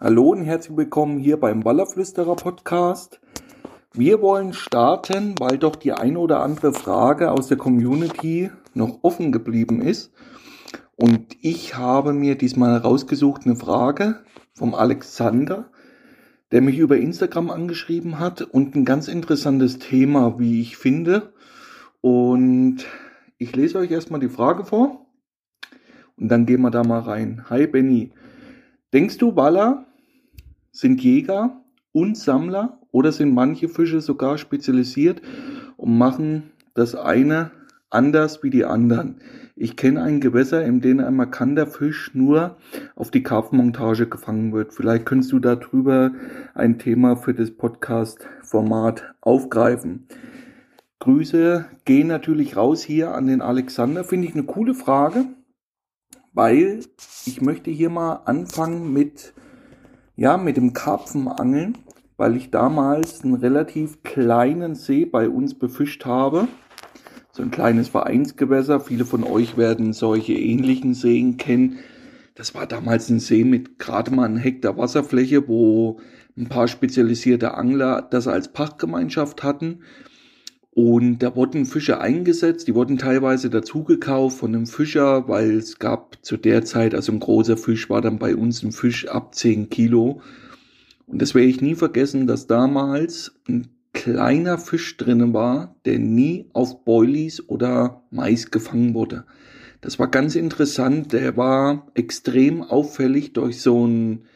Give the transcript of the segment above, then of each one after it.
Hallo und herzlich willkommen hier beim Wallerflüsterer Podcast. Wir wollen starten, weil doch die eine oder andere Frage aus der Community noch offen geblieben ist. Und ich habe mir diesmal rausgesucht eine Frage vom Alexander, der mich über Instagram angeschrieben hat und ein ganz interessantes Thema, wie ich finde. Und ich lese euch erstmal die Frage vor und dann gehen wir da mal rein. Hi Benny. Denkst du, Waller sind Jäger und Sammler oder sind manche Fische sogar spezialisiert und machen das eine anders wie die anderen? Ich kenne ein Gewässer, in dem ein markanter Fisch nur auf die Karpfenmontage gefangen wird. Vielleicht könntest du darüber ein Thema für das Podcast-Format aufgreifen. Grüße gehen natürlich raus hier an den Alexander. Finde ich eine coole Frage, weil ich möchte hier mal anfangen mit ja, mit dem Karpfenangeln, weil ich damals einen relativ kleinen See bei uns befischt habe. So ein kleines Vereinsgewässer. Viele von euch werden solche ähnlichen Seen kennen. Das war damals ein See mit gerade mal einem Hektar Wasserfläche, wo ein paar spezialisierte Angler das als Pachtgemeinschaft hatten. Und da wurden Fische eingesetzt, die wurden teilweise dazugekauft von einem Fischer, weil es gab zu der Zeit, also ein großer Fisch war dann bei uns ein Fisch ab 10 Kilo. Und das werde ich nie vergessen, dass damals ein kleiner Fisch drinnen war, der nie auf Boilies oder Mais gefangen wurde. Das war ganz interessant, der war extrem auffällig durch so ein,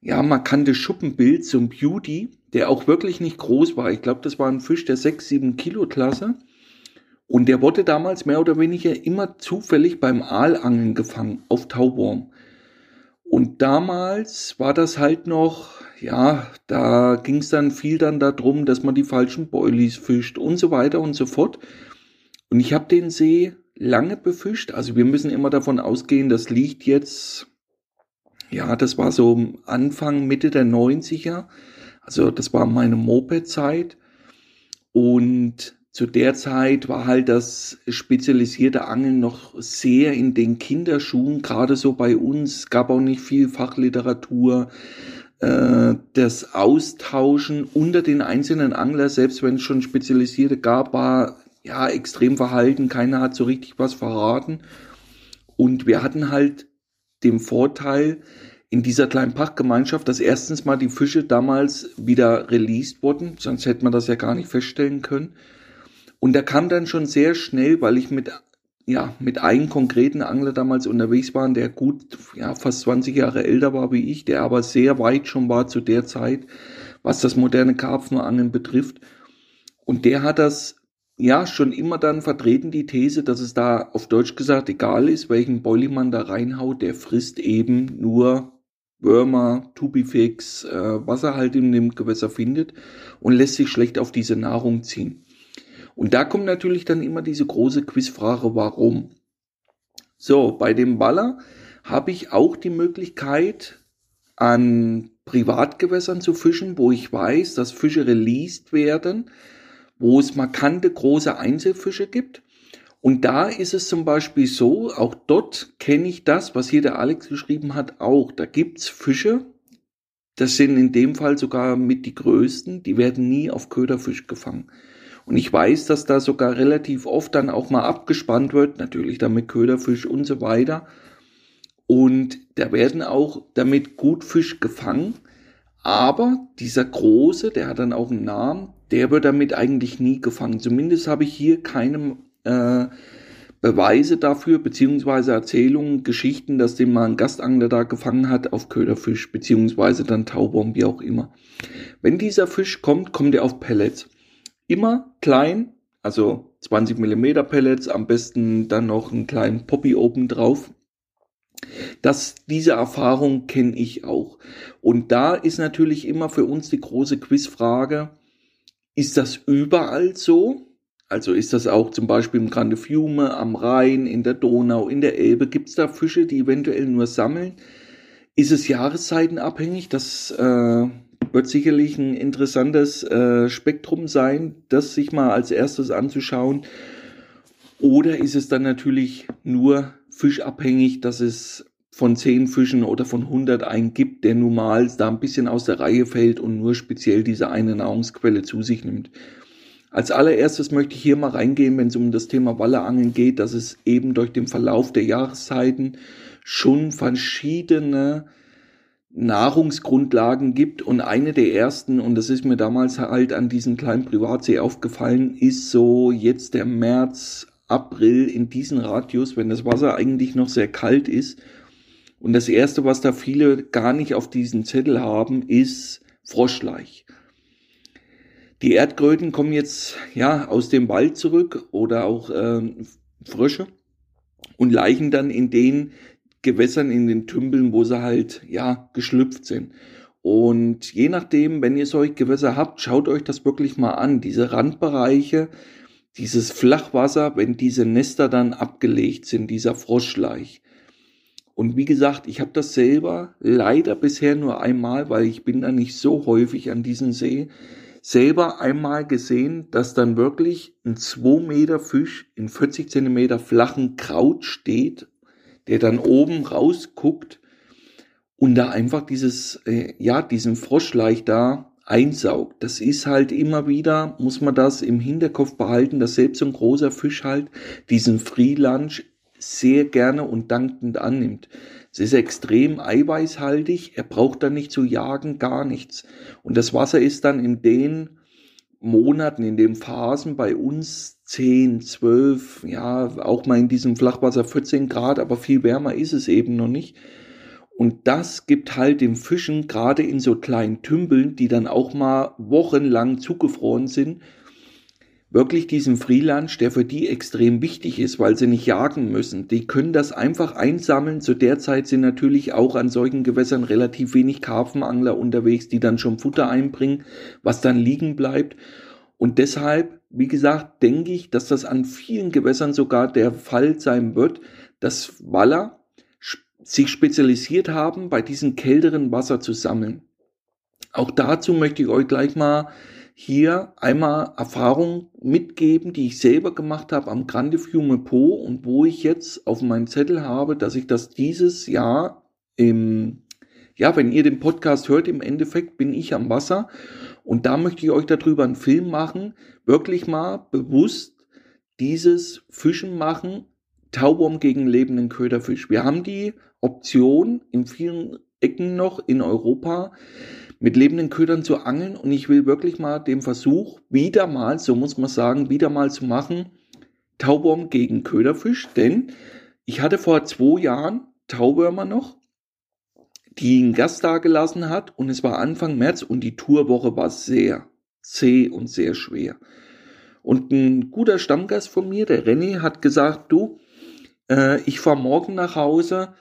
ja, markantes Schuppenbild, so ein Beauty der auch wirklich nicht groß war. Ich glaube, das war ein Fisch der 6, 7 Kilo Klasse. Und der wurde damals mehr oder weniger immer zufällig beim Aalangeln gefangen auf Tauwurm. Und damals war das halt noch, ja, da ging es dann viel dann darum, dass man die falschen Boilies fischt und so weiter und so fort. Und ich habe den See lange befischt. Also wir müssen immer davon ausgehen, das liegt jetzt, ja, das war so Anfang, Mitte der 90er. Also das war meine Moped-Zeit und zu der Zeit war halt das spezialisierte Angeln noch sehr in den Kinderschuhen, gerade so bei uns, gab auch nicht viel Fachliteratur. Äh, das Austauschen unter den einzelnen Angler, selbst wenn es schon Spezialisierte gab, war ja extrem verhalten. Keiner hat so richtig was verraten. Und wir hatten halt den Vorteil, in dieser kleinen Pachtgemeinschaft, dass erstens mal die Fische damals wieder released wurden, sonst hätte man das ja gar nicht feststellen können. Und da kam dann schon sehr schnell, weil ich mit, ja, mit einem konkreten Angler damals unterwegs war, der gut, ja, fast 20 Jahre älter war wie ich, der aber sehr weit schon war zu der Zeit, was das moderne Karpfenangeln betrifft. Und der hat das ja, schon immer dann vertreten die These, dass es da auf Deutsch gesagt egal ist, welchen Boilie man da reinhaut, der frisst eben nur Würmer, Tubifix, äh, was er halt in dem Gewässer findet und lässt sich schlecht auf diese Nahrung ziehen. Und da kommt natürlich dann immer diese große Quizfrage, warum? So, bei dem Baller habe ich auch die Möglichkeit, an Privatgewässern zu fischen, wo ich weiß, dass Fische released werden, wo es markante große Einzelfische gibt und da ist es zum Beispiel so, auch dort kenne ich das, was hier der Alex geschrieben hat, auch. Da gibt's Fische, das sind in dem Fall sogar mit die größten, die werden nie auf Köderfisch gefangen. Und ich weiß, dass da sogar relativ oft dann auch mal abgespannt wird, natürlich dann mit Köderfisch und so weiter. Und da werden auch damit gut Fisch gefangen. Aber dieser große, der hat dann auch einen Namen, der wird damit eigentlich nie gefangen. Zumindest habe ich hier keine äh, Beweise dafür, beziehungsweise Erzählungen, Geschichten, dass den mal ein Gastangler da gefangen hat auf Köderfisch, beziehungsweise dann Taubaum, wie auch immer. Wenn dieser Fisch kommt, kommt er auf Pellets. Immer klein, also 20 Millimeter Pellets, am besten dann noch einen kleinen Poppy oben drauf. Das, diese Erfahrung kenne ich auch. Und da ist natürlich immer für uns die große Quizfrage, ist das überall so? Also ist das auch zum Beispiel im Grande Fiume, am Rhein, in der Donau, in der Elbe? Gibt es da Fische, die eventuell nur sammeln? Ist es jahreszeitenabhängig? Das äh, wird sicherlich ein interessantes äh, Spektrum sein, das sich mal als erstes anzuschauen. Oder ist es dann natürlich nur fischabhängig, dass es von zehn Fischen oder von 100 einen gibt, der nun mal da ein bisschen aus der Reihe fällt und nur speziell diese eine Nahrungsquelle zu sich nimmt. Als allererstes möchte ich hier mal reingehen, wenn es um das Thema Walleangeln geht, dass es eben durch den Verlauf der Jahreszeiten schon verschiedene Nahrungsgrundlagen gibt und eine der ersten, und das ist mir damals halt an diesem kleinen Privatsee aufgefallen, ist so jetzt der März, April in diesem Radius, wenn das Wasser eigentlich noch sehr kalt ist und das erste, was da viele gar nicht auf diesen Zettel haben, ist Froschleich. Die Erdkröten kommen jetzt ja aus dem Wald zurück oder auch äh, Frösche und leichen dann in den Gewässern, in den Tümpeln, wo sie halt ja geschlüpft sind. Und je nachdem, wenn ihr solche Gewässer habt, schaut euch das wirklich mal an. Diese Randbereiche, dieses Flachwasser, wenn diese Nester dann abgelegt sind, dieser Froschleich. Und wie gesagt, ich habe das selber leider bisher nur einmal, weil ich bin da nicht so häufig an diesem See, selber einmal gesehen, dass dann wirklich ein 2 Meter Fisch in 40 Zentimeter flachen Kraut steht, der dann oben rausguckt und da einfach dieses, äh, ja, diesen Froschleich da einsaugt. Das ist halt immer wieder, muss man das im Hinterkopf behalten, dass selbst so ein großer Fisch halt diesen Free Lunch sehr gerne und dankend annimmt. Es ist extrem eiweißhaltig, er braucht dann nicht zu jagen, gar nichts. Und das Wasser ist dann in den Monaten, in den Phasen bei uns 10, 12, ja, auch mal in diesem Flachwasser 14 Grad, aber viel wärmer ist es eben noch nicht. Und das gibt halt den Fischen gerade in so kleinen Tümpeln, die dann auch mal wochenlang zugefroren sind, wirklich diesen Freelance, der für die extrem wichtig ist, weil sie nicht jagen müssen. Die können das einfach einsammeln. Zu der Zeit sind natürlich auch an solchen Gewässern relativ wenig Karpfenangler unterwegs, die dann schon Futter einbringen, was dann liegen bleibt. Und deshalb, wie gesagt, denke ich, dass das an vielen Gewässern sogar der Fall sein wird, dass Waller sich spezialisiert haben, bei diesem kälteren Wasser zu sammeln. Auch dazu möchte ich euch gleich mal hier einmal Erfahrungen mitgeben, die ich selber gemacht habe am Grande Fiume Po und wo ich jetzt auf meinem Zettel habe, dass ich das dieses Jahr im, ja, wenn ihr den Podcast hört, im Endeffekt bin ich am Wasser und da möchte ich euch darüber einen Film machen, wirklich mal bewusst dieses Fischen machen, Tauwurm gegen lebenden Köderfisch. Wir haben die Option in vielen Ecken noch in Europa, mit lebenden Ködern zu angeln und ich will wirklich mal den Versuch wieder mal, so muss man sagen, wieder mal zu machen, Tauwurm gegen Köderfisch, denn ich hatte vor zwei Jahren Tauwürmer noch, die einen Gast da gelassen hat und es war Anfang März und die Tourwoche war sehr zäh und sehr schwer. Und ein guter Stammgast von mir, der René, hat gesagt, du, äh, ich fahre morgen nach Hause,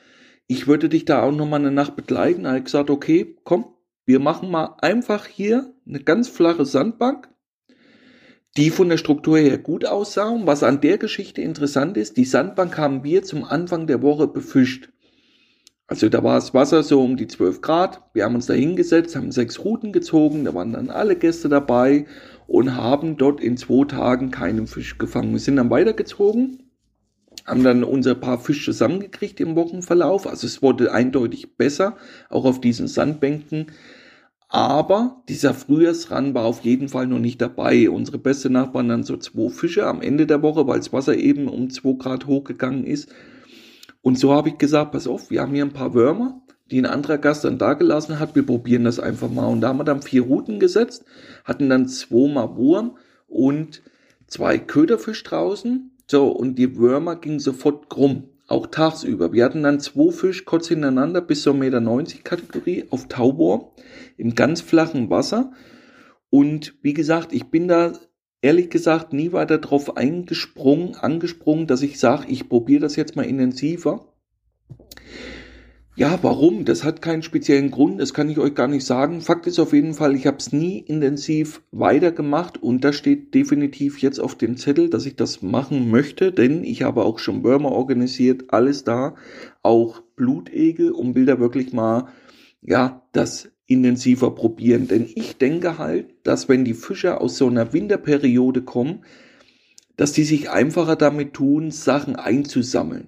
ich würde dich da auch nochmal eine Nacht begleiten. Er hat gesagt, okay, komm, wir machen mal einfach hier eine ganz flache Sandbank, die von der Struktur her gut aussah. Und was an der Geschichte interessant ist, die Sandbank haben wir zum Anfang der Woche befischt. Also da war das Wasser so um die 12 Grad. Wir haben uns da hingesetzt, haben sechs Routen gezogen, da waren dann alle Gäste dabei und haben dort in zwei Tagen keinen Fisch gefangen. Wir sind dann weitergezogen haben dann unser paar Fisch zusammengekriegt im Wochenverlauf. Also es wurde eindeutig besser, auch auf diesen Sandbänken. Aber dieser Frühjahrsrand war auf jeden Fall noch nicht dabei. Unsere beste Nachbarn dann so zwei Fische am Ende der Woche, weil das Wasser eben um zwei Grad hochgegangen ist. Und so habe ich gesagt, pass auf, wir haben hier ein paar Würmer, die ein anderer Gast dann da gelassen hat. Wir probieren das einfach mal. Und da haben wir dann vier Routen gesetzt, hatten dann zweimal Wurm und zwei Köderfisch draußen so, und die Würmer gingen sofort krumm, auch tagsüber. Wir hatten dann zwei Fisch kurz hintereinander bis zur Meter 90 Kategorie auf Taubohr im ganz flachen Wasser. Und wie gesagt, ich bin da ehrlich gesagt nie weiter drauf eingesprungen, angesprungen, dass ich sage, ich probiere das jetzt mal intensiver. Ja, warum? Das hat keinen speziellen Grund, das kann ich euch gar nicht sagen. Fakt ist auf jeden Fall, ich habe es nie intensiv weitergemacht und das steht definitiv jetzt auf dem Zettel, dass ich das machen möchte, denn ich habe auch schon Würmer organisiert, alles da, auch Blutegel und da wirklich mal, ja, das intensiver probieren. Denn ich denke halt, dass wenn die Fischer aus so einer Winterperiode kommen, dass die sich einfacher damit tun, Sachen einzusammeln.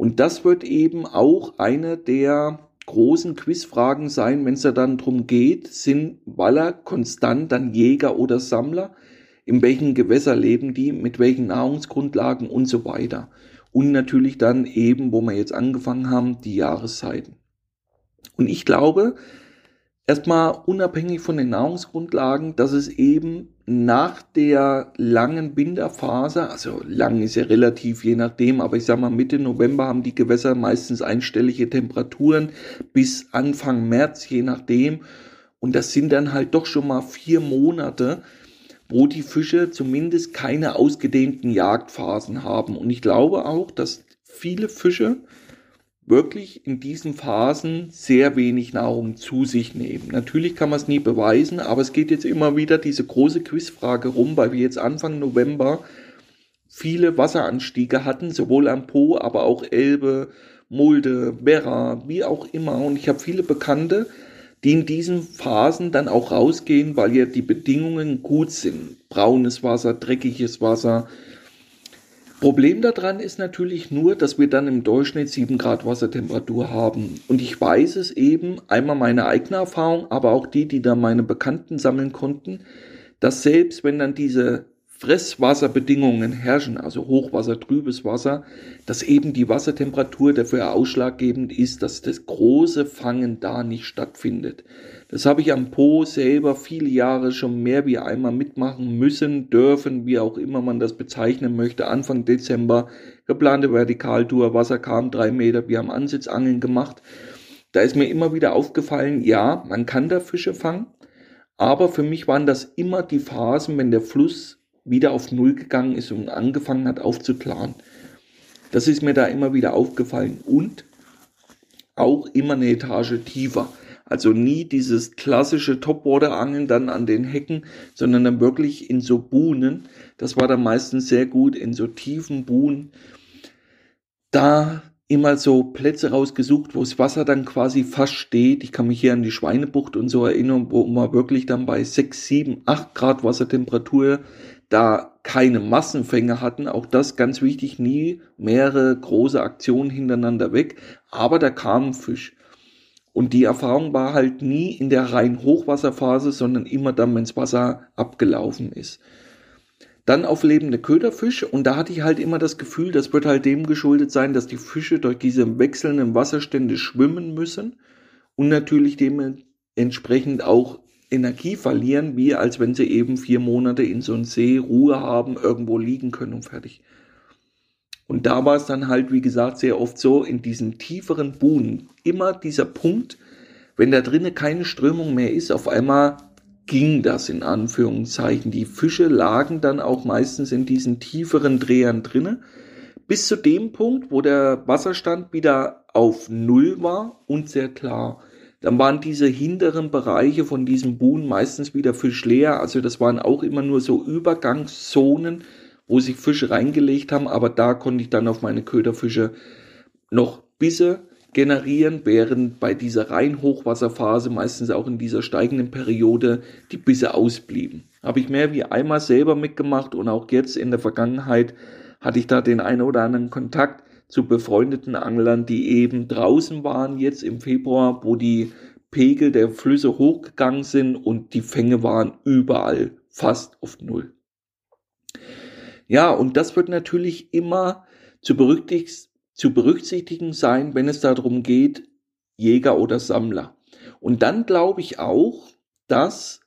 Und das wird eben auch eine der großen Quizfragen sein, wenn es da dann drum geht, sind Waller konstant dann Jäger oder Sammler? In welchen Gewässer leben die? Mit welchen Nahrungsgrundlagen und so weiter? Und natürlich dann eben, wo wir jetzt angefangen haben, die Jahreszeiten. Und ich glaube, erstmal unabhängig von den Nahrungsgrundlagen, dass es eben nach der langen Binderphase, also lang ist ja relativ je nachdem, aber ich sag mal Mitte November haben die Gewässer meistens einstellige Temperaturen bis Anfang März, je nachdem. Und das sind dann halt doch schon mal vier Monate, wo die Fische zumindest keine ausgedehnten Jagdphasen haben. Und ich glaube auch, dass viele Fische wirklich in diesen Phasen sehr wenig Nahrung zu sich nehmen. Natürlich kann man es nie beweisen, aber es geht jetzt immer wieder diese große Quizfrage rum, weil wir jetzt Anfang November viele Wasseranstiege hatten, sowohl am Po, aber auch Elbe, Mulde, Werra, wie auch immer. Und ich habe viele Bekannte, die in diesen Phasen dann auch rausgehen, weil ja die Bedingungen gut sind. Braunes Wasser, dreckiges Wasser, Problem daran ist natürlich nur, dass wir dann im Durchschnitt 7 Grad Wassertemperatur haben. Und ich weiß es eben, einmal meine eigene Erfahrung, aber auch die, die da meine Bekannten sammeln konnten, dass selbst wenn dann diese Fresswasserbedingungen herrschen, also Hochwasser, trübes Wasser, dass eben die Wassertemperatur dafür ausschlaggebend ist, dass das große Fangen da nicht stattfindet. Das habe ich am Po selber viele Jahre schon mehr wie einmal mitmachen müssen, dürfen, wie auch immer man das bezeichnen möchte. Anfang Dezember geplante Vertikaltour, Wasser kam drei Meter, wir haben Ansitzangeln gemacht. Da ist mir immer wieder aufgefallen, ja, man kann da Fische fangen, aber für mich waren das immer die Phasen, wenn der Fluss wieder auf Null gegangen ist und angefangen hat aufzuklaren. Das ist mir da immer wieder aufgefallen und auch immer eine Etage tiefer. Also nie dieses klassische Topwater-Angeln dann an den Hecken, sondern dann wirklich in so Buhnen. Das war dann meistens sehr gut in so tiefen Buhnen. Da immer so Plätze rausgesucht, wo das Wasser dann quasi fast steht. Ich kann mich hier an die Schweinebucht und so erinnern, wo man wirklich dann bei 6, 7, 8 Grad Wassertemperatur da keine Massenfänge hatten, auch das ganz wichtig, nie mehrere große Aktionen hintereinander weg, aber da kam Fisch. Und die Erfahrung war halt nie in der reinen Hochwasserphase, sondern immer dann, wenn das Wasser abgelaufen ist. Dann auf lebende Köderfische und da hatte ich halt immer das Gefühl, das wird halt dem geschuldet sein, dass die Fische durch diese wechselnden Wasserstände schwimmen müssen und natürlich dementsprechend auch Energie verlieren, wie als wenn sie eben vier Monate in so einem See Ruhe haben, irgendwo liegen können und fertig. Und da war es dann halt, wie gesagt, sehr oft so, in diesen tieferen Buhnen, immer dieser Punkt, wenn da drinnen keine Strömung mehr ist, auf einmal ging das in Anführungszeichen. Die Fische lagen dann auch meistens in diesen tieferen Drehern drinnen, bis zu dem Punkt, wo der Wasserstand wieder auf Null war und sehr klar. Dann waren diese hinteren Bereiche von diesem Buhn meistens wieder fischleer. Also das waren auch immer nur so Übergangszonen, wo sich Fische reingelegt haben. Aber da konnte ich dann auf meine Köderfische noch Bisse generieren, während bei dieser rein Hochwasserphase, meistens auch in dieser steigenden Periode, die Bisse ausblieben. Habe ich mehr wie einmal selber mitgemacht und auch jetzt in der Vergangenheit hatte ich da den einen oder anderen Kontakt zu befreundeten Anglern, die eben draußen waren jetzt im Februar, wo die Pegel der Flüsse hochgegangen sind und die Fänge waren überall fast auf Null. Ja, und das wird natürlich immer zu, zu berücksichtigen sein, wenn es darum geht, Jäger oder Sammler. Und dann glaube ich auch, dass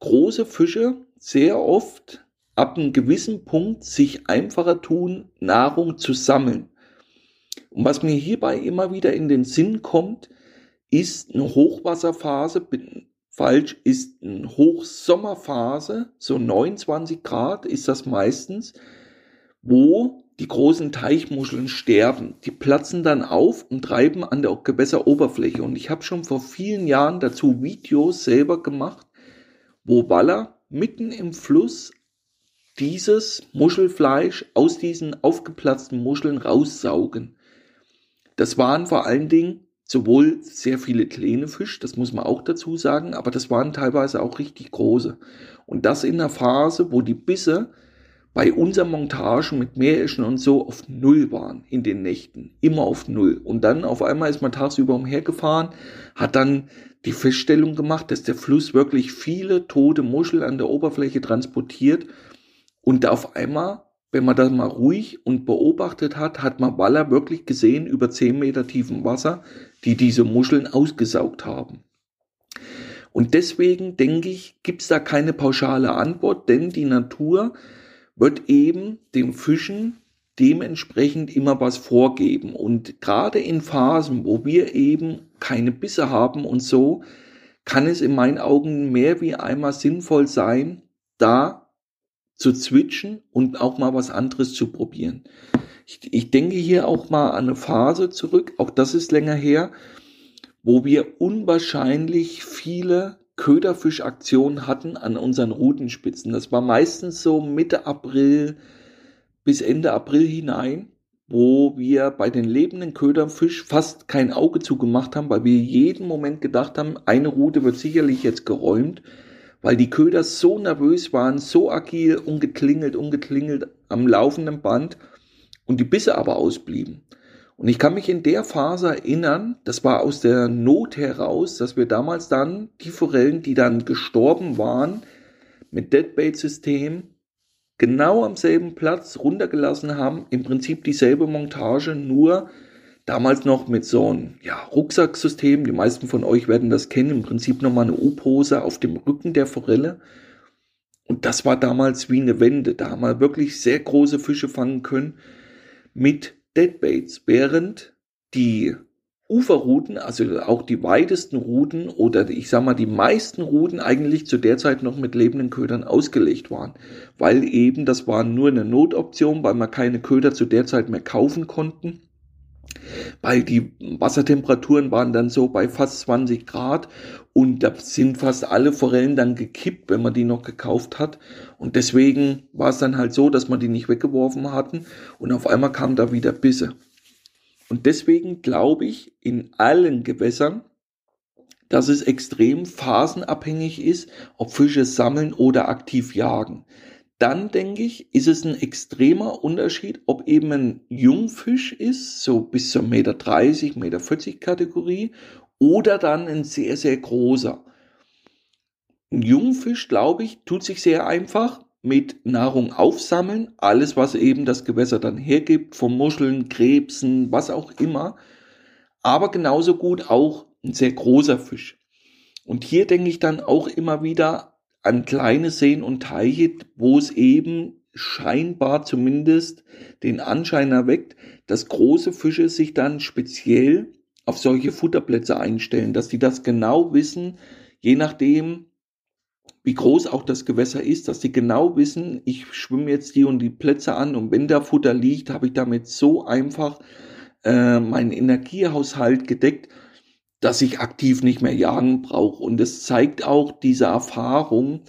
große Fische sehr oft ab einem gewissen Punkt sich einfacher tun, Nahrung zu sammeln. Und was mir hierbei immer wieder in den Sinn kommt, ist eine Hochwasserphase, falsch, ist eine Hochsommerphase, so 29 Grad ist das meistens, wo die großen Teichmuscheln sterben. Die platzen dann auf und treiben an der Gewässeroberfläche. Und ich habe schon vor vielen Jahren dazu Videos selber gemacht, wo Waller mitten im Fluss dieses Muschelfleisch aus diesen aufgeplatzten Muscheln raussaugen. Das waren vor allen Dingen sowohl sehr viele kleine Fische, das muss man auch dazu sagen, aber das waren teilweise auch richtig große. Und das in einer Phase, wo die Bisse bei unseren Montagen mit Meereschen und so auf Null waren in den Nächten. Immer auf Null. Und dann auf einmal ist man tagsüber umhergefahren, hat dann die Feststellung gemacht, dass der Fluss wirklich viele tote Muscheln an der Oberfläche transportiert und auf einmal, wenn man das mal ruhig und beobachtet hat, hat man Waller wirklich gesehen über 10 Meter tiefem Wasser, die diese Muscheln ausgesaugt haben. Und deswegen denke ich, gibt es da keine pauschale Antwort, denn die Natur wird eben dem Fischen dementsprechend immer was vorgeben. Und gerade in Phasen, wo wir eben keine Bisse haben und so, kann es in meinen Augen mehr wie einmal sinnvoll sein, da zu switchen und auch mal was anderes zu probieren. Ich, ich denke hier auch mal an eine Phase zurück, auch das ist länger her, wo wir unwahrscheinlich viele Köderfischaktionen hatten an unseren Routenspitzen. Das war meistens so Mitte April bis Ende April hinein, wo wir bei den lebenden Köderfisch fast kein Auge zugemacht haben, weil wir jeden Moment gedacht haben, eine Route wird sicherlich jetzt geräumt, weil die Köder so nervös waren, so agil, ungeklingelt, ungeklingelt am laufenden Band und die Bisse aber ausblieben. Und ich kann mich in der Phase erinnern, das war aus der Not heraus, dass wir damals dann die Forellen, die dann gestorben waren, mit Deadbait-System genau am selben Platz runtergelassen haben. Im Prinzip dieselbe Montage, nur damals noch mit so einem ja, Rucksacksystem. Die meisten von euch werden das kennen. Im Prinzip nochmal eine U-Pose auf dem Rücken der Forelle. Und das war damals wie eine Wende. Da haben wir wirklich sehr große Fische fangen können mit Deadbaits, während die Uferrouten, also auch die weitesten Routen oder ich sag mal die meisten Routen eigentlich zu der Zeit noch mit lebenden Ködern ausgelegt waren, weil eben das war nur eine Notoption, weil man keine Köder zu der Zeit mehr kaufen konnten. Weil die Wassertemperaturen waren dann so bei fast 20 Grad und da sind fast alle Forellen dann gekippt, wenn man die noch gekauft hat. Und deswegen war es dann halt so, dass man die nicht weggeworfen hatten und auf einmal kamen da wieder Bisse. Und deswegen glaube ich in allen Gewässern, dass es extrem phasenabhängig ist, ob Fische sammeln oder aktiv jagen. Dann denke ich, ist es ein extremer Unterschied, ob eben ein Jungfisch ist, so bis zur Meter 30, Meter 40 Kategorie, oder dann ein sehr, sehr großer. Ein Jungfisch, glaube ich, tut sich sehr einfach mit Nahrung aufsammeln, alles, was eben das Gewässer dann hergibt, von Muscheln, Krebsen, was auch immer, aber genauso gut auch ein sehr großer Fisch. Und hier denke ich dann auch immer wieder an kleine Seen und Teiche, wo es eben scheinbar zumindest den Anschein erweckt, dass große Fische sich dann speziell auf solche Futterplätze einstellen, dass die das genau wissen, je nachdem, wie groß auch das Gewässer ist, dass sie genau wissen, ich schwimme jetzt die und die Plätze an und wenn da Futter liegt, habe ich damit so einfach äh, meinen Energiehaushalt gedeckt, dass ich aktiv nicht mehr jagen brauche. Und es zeigt auch diese Erfahrung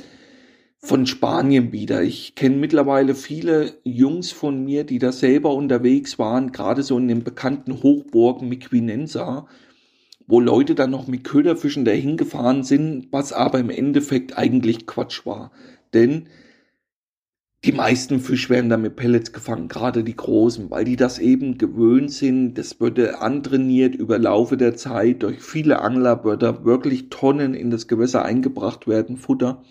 von Spanien wieder. Ich kenne mittlerweile viele Jungs von mir, die da selber unterwegs waren, gerade so in den bekannten Hochburgen Miquinenza wo Leute dann noch mit Köderfischen dahin gefahren sind, was aber im Endeffekt eigentlich Quatsch war. Denn die meisten Fische werden da mit Pellets gefangen, gerade die großen, weil die das eben gewöhnt sind. Das würde antrainiert über Laufe der Zeit. Durch viele Angler würde wirklich Tonnen in das Gewässer eingebracht werden, Futter.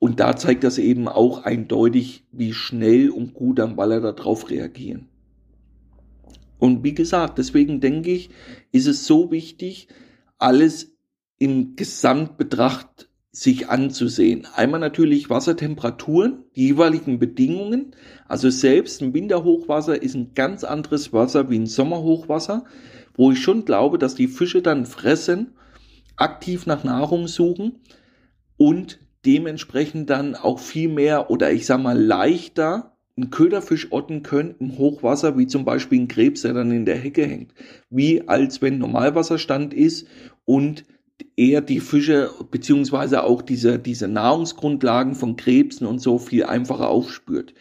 Und da zeigt das eben auch eindeutig, wie schnell und gut am Waller darauf reagieren. Und wie gesagt, deswegen denke ich, ist es so wichtig, alles im Gesamtbetracht sich anzusehen. Einmal natürlich Wassertemperaturen, die jeweiligen Bedingungen. Also selbst ein Winterhochwasser ist ein ganz anderes Wasser wie ein Sommerhochwasser, wo ich schon glaube, dass die Fische dann fressen, aktiv nach Nahrung suchen und dementsprechend dann auch viel mehr oder ich sag mal leichter ein Köderfisch otten können im Hochwasser, wie zum Beispiel ein Krebs, der dann in der Hecke hängt. Wie als wenn Normalwasserstand ist und er die Fische beziehungsweise auch diese, diese Nahrungsgrundlagen von Krebsen und so viel einfacher aufspürt.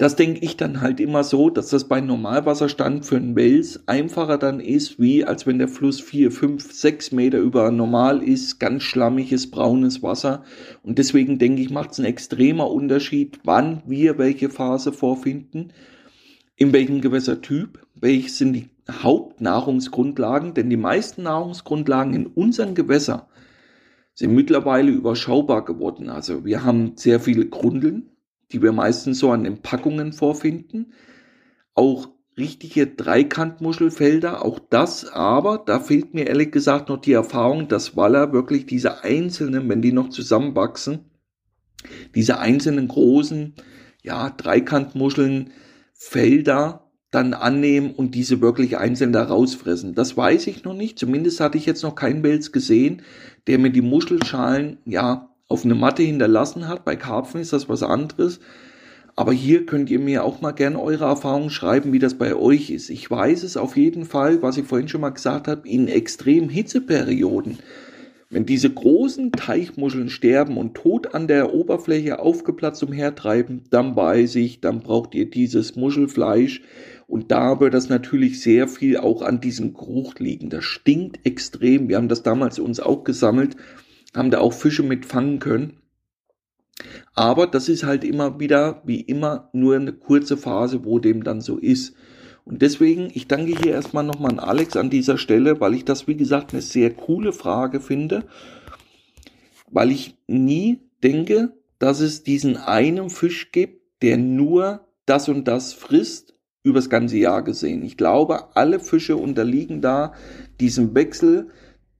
Das denke ich dann halt immer so, dass das bei Normalwasserstand für einen Wels einfacher dann ist, wie als wenn der Fluss vier, fünf, sechs Meter über normal ist, ganz schlammiges, braunes Wasser. Und deswegen denke ich, macht es einen extremer Unterschied, wann wir welche Phase vorfinden, in welchem Gewässertyp, welche sind die Hauptnahrungsgrundlagen, denn die meisten Nahrungsgrundlagen in unseren Gewässern sind mittlerweile überschaubar geworden. Also wir haben sehr viele Grundeln, die wir meistens so an den Packungen vorfinden. Auch richtige Dreikantmuschelfelder, auch das, aber da fehlt mir ehrlich gesagt noch die Erfahrung, dass Waller wirklich diese einzelnen, wenn die noch zusammenwachsen, diese einzelnen großen, ja, Dreikantmuscheln, Felder dann annehmen und diese wirklich einzeln da rausfressen. Das weiß ich noch nicht. Zumindest hatte ich jetzt noch keinen Wels gesehen, der mir die Muschelschalen, ja, auf eine Matte hinterlassen hat. Bei Karpfen ist das was anderes. Aber hier könnt ihr mir auch mal gerne eure Erfahrungen schreiben, wie das bei euch ist. Ich weiß es auf jeden Fall, was ich vorhin schon mal gesagt habe, in extremen Hitzeperioden. Wenn diese großen Teichmuscheln sterben und tot an der Oberfläche aufgeplatzt umhertreiben, dann weiß ich, dann braucht ihr dieses Muschelfleisch. Und da wird das natürlich sehr viel auch an diesem Geruch liegen. Das stinkt extrem. Wir haben das damals uns auch gesammelt haben da auch Fische mit fangen können. Aber das ist halt immer wieder, wie immer, nur eine kurze Phase, wo dem dann so ist. Und deswegen, ich danke hier erstmal nochmal an Alex an dieser Stelle, weil ich das, wie gesagt, eine sehr coole Frage finde, weil ich nie denke, dass es diesen einen Fisch gibt, der nur das und das frisst, übers ganze Jahr gesehen. Ich glaube, alle Fische unterliegen da diesem Wechsel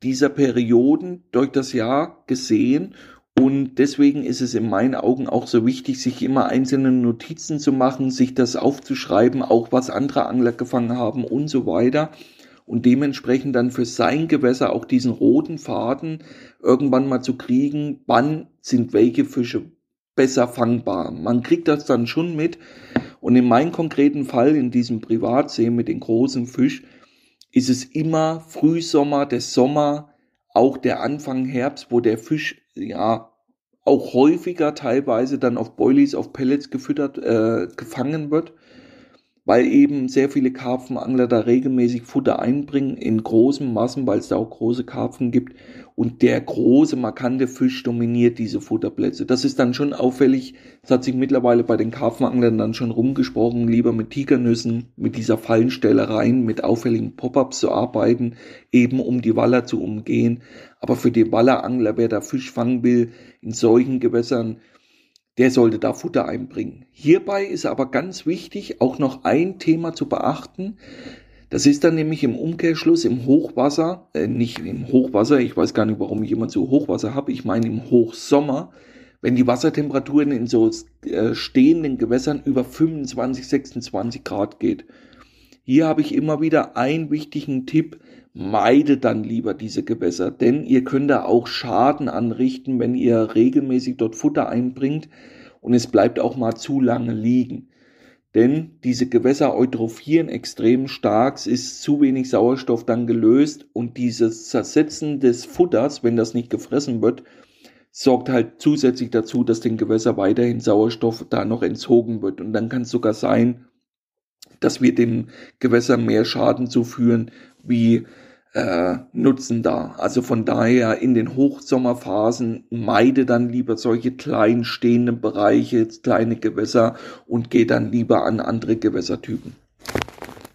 dieser Perioden durch das Jahr gesehen und deswegen ist es in meinen Augen auch so wichtig, sich immer einzelne Notizen zu machen, sich das aufzuschreiben, auch was andere Angler gefangen haben und so weiter. Und dementsprechend dann für sein Gewässer auch diesen roten Faden irgendwann mal zu kriegen, wann sind welche Fische besser fangbar. Man kriegt das dann schon mit. Und in meinem konkreten Fall, in diesem Privatsee mit den großen Fisch, ist es immer Frühsommer, der Sommer, auch der Anfang Herbst, wo der Fisch ja auch häufiger teilweise dann auf Boilies, auf Pellets gefüttert, äh, gefangen wird weil eben sehr viele Karpfenangler da regelmäßig Futter einbringen in großen Massen, weil es da auch große Karpfen gibt und der große markante Fisch dominiert diese Futterplätze. Das ist dann schon auffällig. Das hat sich mittlerweile bei den Karpfenanglern dann schon rumgesprochen, lieber mit Tigernüssen, mit dieser Fallenstellereien, mit auffälligen Pop-ups zu arbeiten, eben um die Waller zu umgehen. Aber für die Wallerangler, wer da Fisch fangen will, in solchen Gewässern, der sollte da Futter einbringen. Hierbei ist aber ganz wichtig, auch noch ein Thema zu beachten. Das ist dann nämlich im Umkehrschluss im Hochwasser, äh, nicht im Hochwasser, ich weiß gar nicht, warum ich immer so Hochwasser habe, ich meine im Hochsommer, wenn die Wassertemperaturen in so äh, stehenden Gewässern über 25, 26 Grad geht. Hier habe ich immer wieder einen wichtigen Tipp, meide dann lieber diese Gewässer, denn ihr könnt da auch Schaden anrichten, wenn ihr regelmäßig dort Futter einbringt und es bleibt auch mal zu lange liegen. Denn diese Gewässer eutrophieren extrem stark, es ist zu wenig Sauerstoff dann gelöst und dieses Zersetzen des Futters, wenn das nicht gefressen wird, sorgt halt zusätzlich dazu, dass den Gewässer weiterhin Sauerstoff da noch entzogen wird. Und dann kann es sogar sein, dass wir dem Gewässer mehr Schaden zuführen, wie äh, Nutzen da. Also von daher in den Hochsommerphasen meide dann lieber solche klein stehenden Bereiche, kleine Gewässer und geh dann lieber an andere Gewässertypen.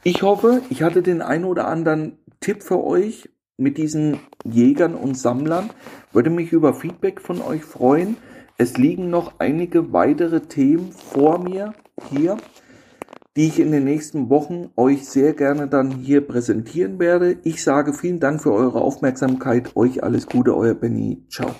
Ich hoffe, ich hatte den ein oder anderen Tipp für euch mit diesen Jägern und Sammlern. Würde mich über Feedback von euch freuen. Es liegen noch einige weitere Themen vor mir hier die ich in den nächsten Wochen euch sehr gerne dann hier präsentieren werde. Ich sage vielen Dank für eure Aufmerksamkeit. Euch alles Gute, euer Benny. Ciao.